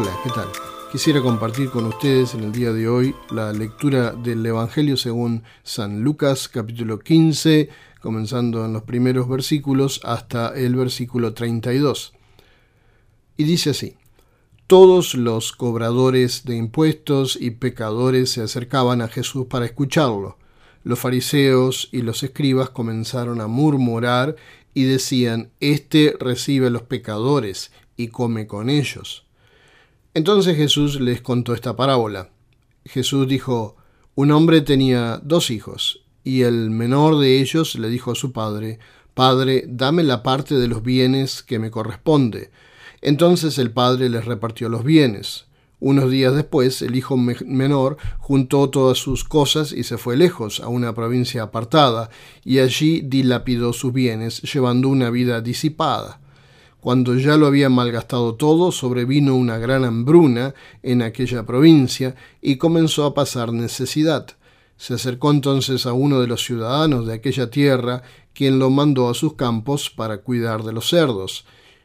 Hola, ¿qué tal? Quisiera compartir con ustedes en el día de hoy la lectura del Evangelio según San Lucas capítulo 15, comenzando en los primeros versículos hasta el versículo 32. Y dice así, todos los cobradores de impuestos y pecadores se acercaban a Jesús para escucharlo. Los fariseos y los escribas comenzaron a murmurar y decían, Este recibe a los pecadores y come con ellos. Entonces Jesús les contó esta parábola. Jesús dijo, un hombre tenía dos hijos, y el menor de ellos le dijo a su padre, Padre, dame la parte de los bienes que me corresponde. Entonces el padre les repartió los bienes. Unos días después, el hijo menor juntó todas sus cosas y se fue lejos, a una provincia apartada, y allí dilapidó sus bienes, llevando una vida disipada. Cuando ya lo había malgastado todo, sobrevino una gran hambruna en aquella provincia y comenzó a pasar necesidad. Se acercó entonces a uno de los ciudadanos de aquella tierra, quien lo mandó a sus campos para cuidar de los cerdos.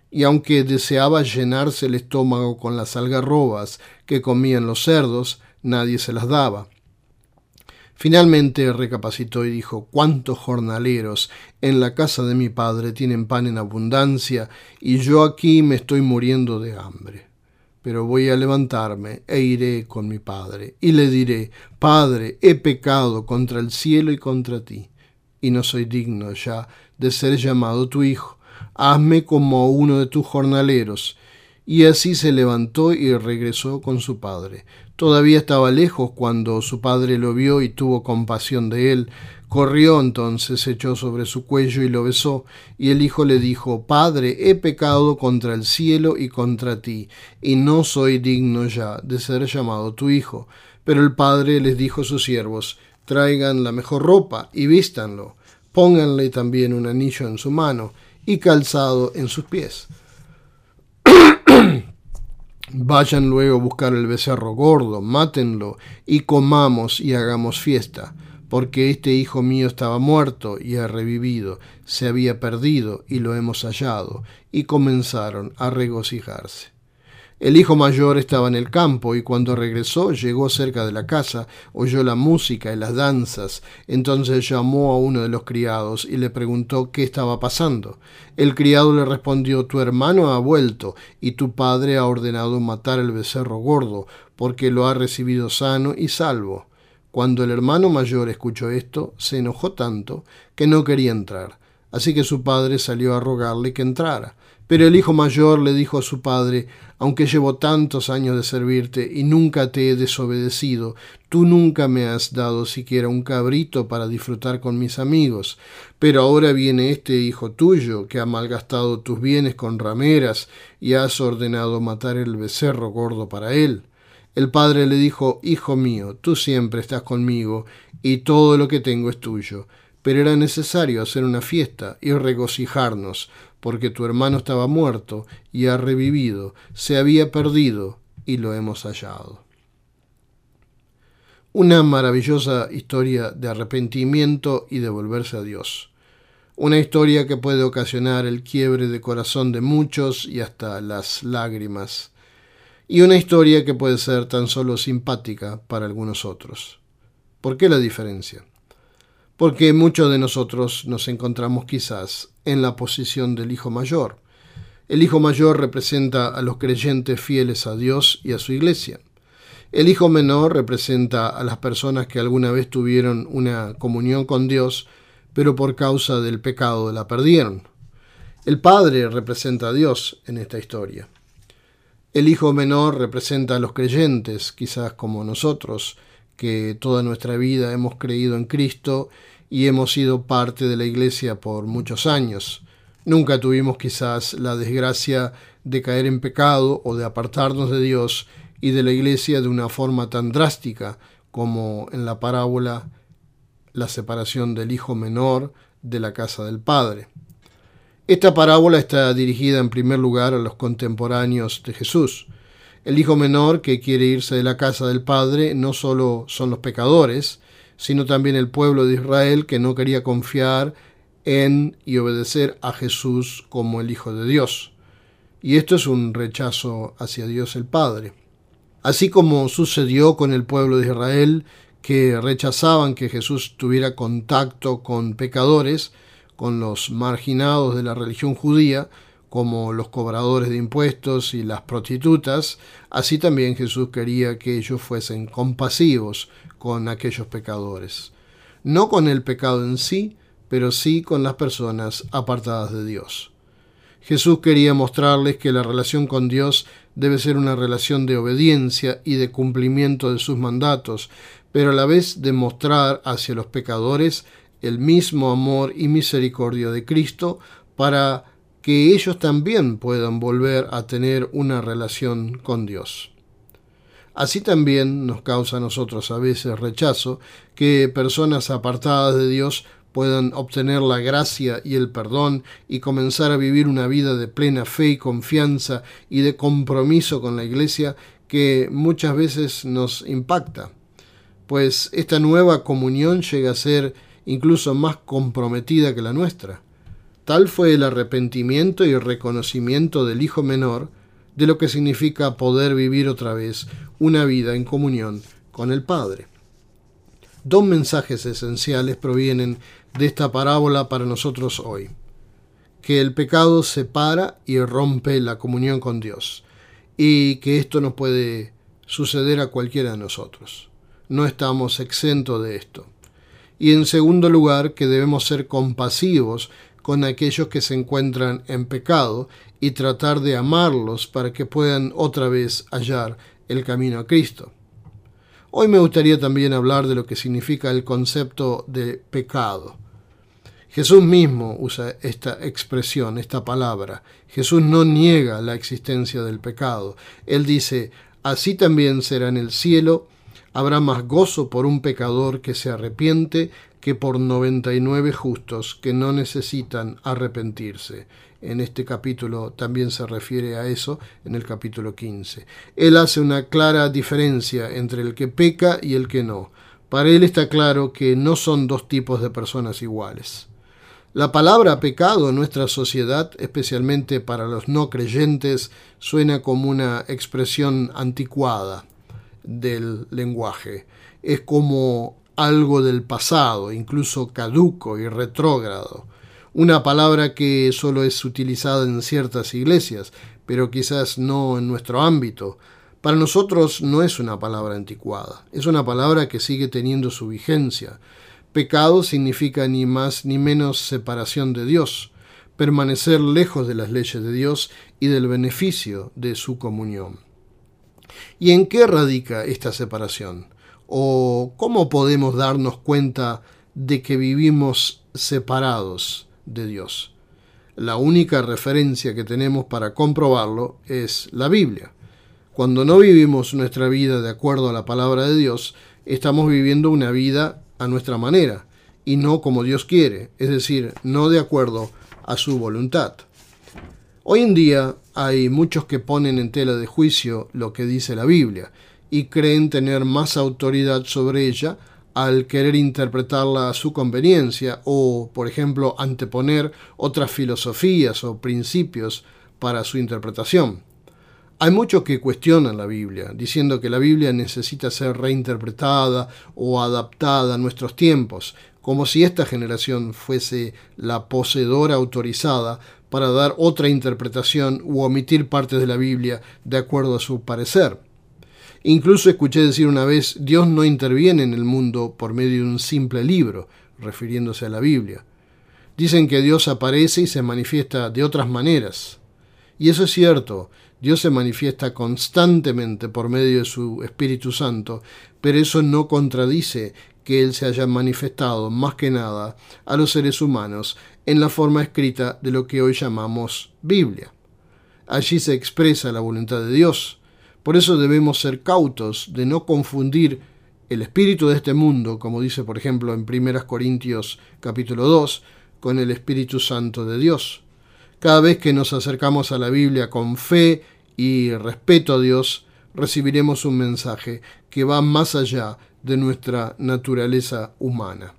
Y aunque deseaba llenarse el estómago con las algarrobas que comían los cerdos, nadie se las daba. Finalmente recapacitó y dijo, ¿cuántos jornaleros en la casa de mi padre tienen pan en abundancia y yo aquí me estoy muriendo de hambre? Pero voy a levantarme e iré con mi padre y le diré, Padre, he pecado contra el cielo y contra ti, y no soy digno ya de ser llamado tu hijo. Hazme como uno de tus jornaleros. Y así se levantó y regresó con su padre. Todavía estaba lejos cuando su padre lo vio y tuvo compasión de él. Corrió entonces, se echó sobre su cuello y lo besó, y el hijo le dijo, Padre, he pecado contra el cielo y contra ti, y no soy digno ya de ser llamado tu hijo. Pero el padre les dijo a sus siervos, traigan la mejor ropa y vístanlo, pónganle también un anillo en su mano y calzado en sus pies Vayan luego a buscar el becerro gordo, mátenlo y comamos y hagamos fiesta, porque este hijo mío estaba muerto y ha revivido, se había perdido y lo hemos hallado, y comenzaron a regocijarse. El hijo mayor estaba en el campo y cuando regresó llegó cerca de la casa, oyó la música y las danzas. Entonces llamó a uno de los criados y le preguntó qué estaba pasando. El criado le respondió Tu hermano ha vuelto y tu padre ha ordenado matar el becerro gordo, porque lo ha recibido sano y salvo. Cuando el hermano mayor escuchó esto, se enojó tanto que no quería entrar. Así que su padre salió a rogarle que entrara. Pero el hijo mayor le dijo a su padre, aunque llevo tantos años de servirte y nunca te he desobedecido, tú nunca me has dado siquiera un cabrito para disfrutar con mis amigos. Pero ahora viene este hijo tuyo, que ha malgastado tus bienes con rameras y has ordenado matar el becerro gordo para él. El padre le dijo, Hijo mío, tú siempre estás conmigo, y todo lo que tengo es tuyo. Pero era necesario hacer una fiesta y regocijarnos, porque tu hermano estaba muerto y ha revivido, se había perdido y lo hemos hallado. Una maravillosa historia de arrepentimiento y de volverse a Dios. Una historia que puede ocasionar el quiebre de corazón de muchos y hasta las lágrimas. Y una historia que puede ser tan solo simpática para algunos otros. ¿Por qué la diferencia? Porque muchos de nosotros nos encontramos quizás en la posición del hijo mayor. El hijo mayor representa a los creyentes fieles a Dios y a su iglesia. El hijo menor representa a las personas que alguna vez tuvieron una comunión con Dios, pero por causa del pecado la perdieron. El padre representa a Dios en esta historia. El hijo menor representa a los creyentes, quizás como nosotros, que toda nuestra vida hemos creído en Cristo y hemos sido parte de la Iglesia por muchos años. Nunca tuvimos quizás la desgracia de caer en pecado o de apartarnos de Dios y de la Iglesia de una forma tan drástica como en la parábola la separación del hijo menor de la casa del padre. Esta parábola está dirigida en primer lugar a los contemporáneos de Jesús, el hijo menor que quiere irse de la casa del padre no solo son los pecadores, sino también el pueblo de Israel que no quería confiar en y obedecer a Jesús como el Hijo de Dios. y esto es un rechazo hacia Dios el Padre. Así como sucedió con el pueblo de Israel, que rechazaban que Jesús tuviera contacto con pecadores, con los marginados de la religión judía, como los cobradores de impuestos y las prostitutas, así también Jesús quería que ellos fuesen compasivos con aquellos pecadores. No con el pecado en sí, pero sí con las personas apartadas de Dios. Jesús quería mostrarles que la relación con Dios debe ser una relación de obediencia y de cumplimiento de sus mandatos, pero a la vez demostrar hacia los pecadores el mismo amor y misericordia de Cristo para que ellos también puedan volver a tener una relación con Dios. Así también nos causa a nosotros a veces rechazo que personas apartadas de Dios puedan obtener la gracia y el perdón y comenzar a vivir una vida de plena fe y confianza y de compromiso con la Iglesia que muchas veces nos impacta, pues esta nueva comunión llega a ser incluso más comprometida que la nuestra. Tal fue el arrepentimiento y reconocimiento del Hijo menor de lo que significa poder vivir otra vez una vida en comunión con el Padre. Dos mensajes esenciales provienen de esta parábola para nosotros hoy. Que el pecado separa y rompe la comunión con Dios y que esto no puede suceder a cualquiera de nosotros. No estamos exentos de esto. Y en segundo lugar, que debemos ser compasivos con aquellos que se encuentran en pecado y tratar de amarlos para que puedan otra vez hallar el camino a Cristo. Hoy me gustaría también hablar de lo que significa el concepto de pecado. Jesús mismo usa esta expresión, esta palabra. Jesús no niega la existencia del pecado. Él dice, así también será en el cielo, habrá más gozo por un pecador que se arrepiente que por 99 justos que no necesitan arrepentirse en este capítulo también se refiere a eso, en el capítulo 15. Él hace una clara diferencia entre el que peca y el que no. Para él está claro que no son dos tipos de personas iguales. La palabra pecado en nuestra sociedad, especialmente para los no creyentes, suena como una expresión anticuada del lenguaje. Es como algo del pasado, incluso caduco y retrógrado una palabra que solo es utilizada en ciertas iglesias, pero quizás no en nuestro ámbito. Para nosotros no es una palabra anticuada, es una palabra que sigue teniendo su vigencia. Pecado significa ni más ni menos separación de Dios, permanecer lejos de las leyes de Dios y del beneficio de su comunión. ¿Y en qué radica esta separación? ¿O cómo podemos darnos cuenta de que vivimos separados? de Dios. La única referencia que tenemos para comprobarlo es la Biblia. Cuando no vivimos nuestra vida de acuerdo a la palabra de Dios, estamos viviendo una vida a nuestra manera y no como Dios quiere, es decir, no de acuerdo a su voluntad. Hoy en día hay muchos que ponen en tela de juicio lo que dice la Biblia y creen tener más autoridad sobre ella al querer interpretarla a su conveniencia o, por ejemplo, anteponer otras filosofías o principios para su interpretación. Hay muchos que cuestionan la Biblia, diciendo que la Biblia necesita ser reinterpretada o adaptada a nuestros tiempos, como si esta generación fuese la poseedora autorizada para dar otra interpretación u omitir partes de la Biblia de acuerdo a su parecer. Incluso escuché decir una vez, Dios no interviene en el mundo por medio de un simple libro, refiriéndose a la Biblia. Dicen que Dios aparece y se manifiesta de otras maneras. Y eso es cierto, Dios se manifiesta constantemente por medio de su Espíritu Santo, pero eso no contradice que Él se haya manifestado más que nada a los seres humanos en la forma escrita de lo que hoy llamamos Biblia. Allí se expresa la voluntad de Dios, por eso debemos ser cautos de no confundir el espíritu de este mundo, como dice por ejemplo en 1 Corintios capítulo 2, con el Espíritu Santo de Dios. Cada vez que nos acercamos a la Biblia con fe y respeto a Dios, recibiremos un mensaje que va más allá de nuestra naturaleza humana.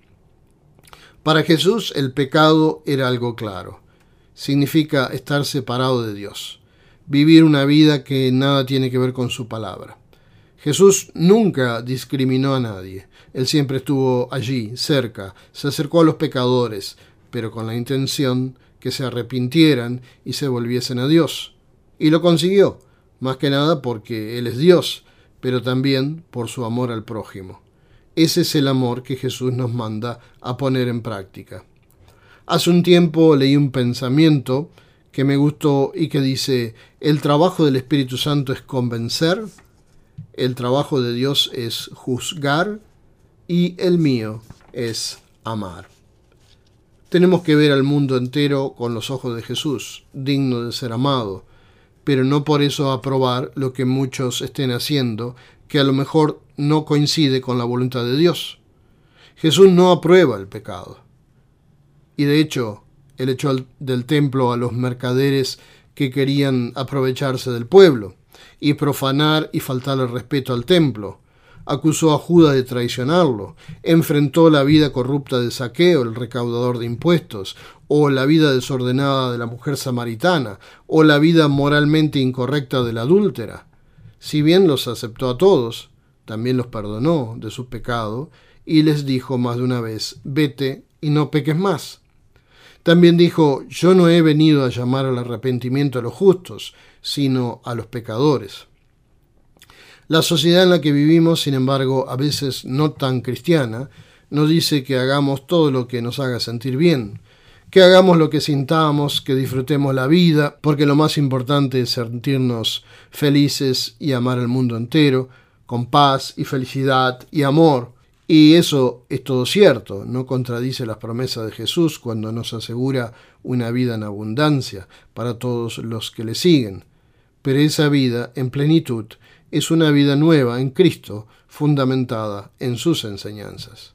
Para Jesús el pecado era algo claro. Significa estar separado de Dios. vivir una vida que nada tiene que ver con su palabra. Jesús nunca discriminó a nadie. Él siempre estuvo allí, cerca, se acercó a los pecadores, pero con la intención que se arrepintieran y se volviesen a Dios. Y lo consiguió, más que nada porque Él es Dios, pero también por su amor al prójimo. Ese es el amor que Jesús nos manda a poner en práctica. Hace un tiempo leí un pensamiento que me gustó y que dice, el trabajo del Espíritu Santo es convencer, el trabajo de Dios es juzgar y el mío es amar. Tenemos que ver al mundo entero con los ojos de Jesús, digno de ser amado, pero no por eso aprobar lo que muchos estén haciendo, que a lo mejor no coincide con la voluntad de Dios. Jesús no aprueba el pecado. Y de hecho, él echó del templo a los mercaderes que querían aprovecharse del pueblo y profanar y faltar el respeto al templo. Acusó a Judas de traicionarlo, enfrentó la vida corrupta de Saqueo, el recaudador de impuestos, o la vida desordenada de la mujer samaritana, o la vida moralmente incorrecta de la adúltera. Si bien los aceptó a todos, también los perdonó de su pecado y les dijo más de una vez, vete y no peques más. También dijo, yo no he venido a llamar al arrepentimiento a los justos, sino a los pecadores. La sociedad en la que vivimos, sin embargo, a veces no tan cristiana, nos dice que hagamos todo lo que nos haga sentir bien, que hagamos lo que sintamos, que disfrutemos la vida, porque lo más importante es sentirnos felices y amar al mundo entero, con paz y felicidad y amor. Y eso es todo cierto, no contradice las promesas de Jesús cuando nos asegura una vida en abundancia para todos los que le siguen. Pero esa vida en plenitud es una vida nueva en Cristo, fundamentada en sus enseñanzas.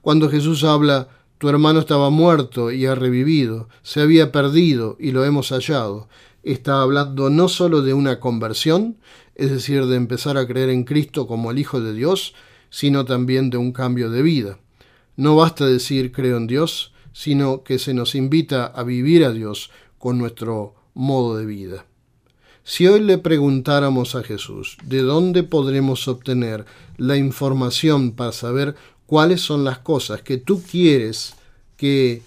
Cuando Jesús habla, tu hermano estaba muerto y ha revivido, se había perdido y lo hemos hallado, está hablando no sólo de una conversión, es decir, de empezar a creer en Cristo como el Hijo de Dios, sino también de un cambio de vida. No basta decir creo en Dios, sino que se nos invita a vivir a Dios con nuestro modo de vida. Si hoy le preguntáramos a Jesús de dónde podremos obtener la información para saber cuáles son las cosas que tú quieres que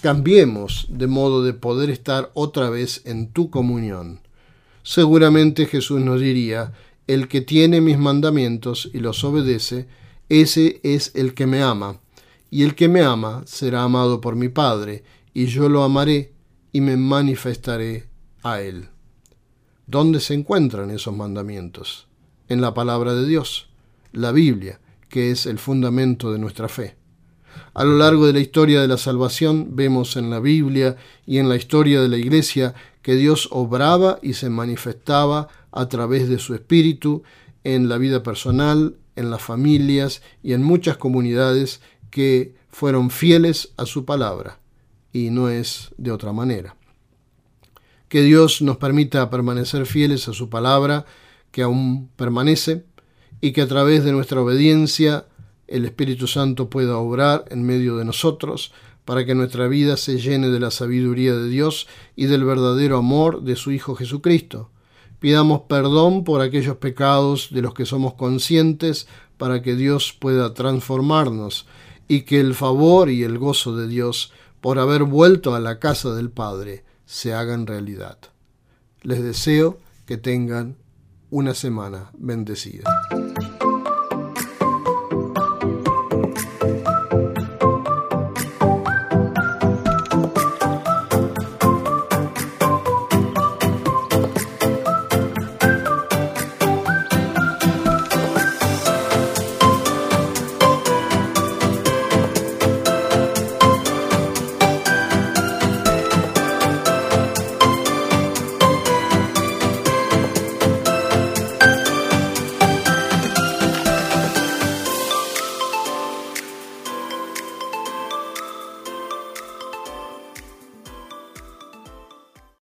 cambiemos de modo de poder estar otra vez en tu comunión, seguramente Jesús nos diría, el que tiene mis mandamientos y los obedece, ese es el que me ama, y el que me ama será amado por mi Padre, y yo lo amaré y me manifestaré a él. ¿Dónde se encuentran esos mandamientos? En la palabra de Dios, la Biblia, que es el fundamento de nuestra fe. A lo largo de la historia de la salvación vemos en la Biblia y en la historia de la Iglesia que Dios obraba y se manifestaba a través de su Espíritu en la vida personal, en las familias y en muchas comunidades que fueron fieles a su palabra, y no es de otra manera. Que Dios nos permita permanecer fieles a su palabra, que aún permanece, y que a través de nuestra obediencia el Espíritu Santo pueda obrar en medio de nosotros, para que nuestra vida se llene de la sabiduría de Dios y del verdadero amor de su Hijo Jesucristo. Pidamos perdón por aquellos pecados de los que somos conscientes para que Dios pueda transformarnos y que el favor y el gozo de Dios por haber vuelto a la casa del Padre se hagan realidad. Les deseo que tengan una semana bendecida.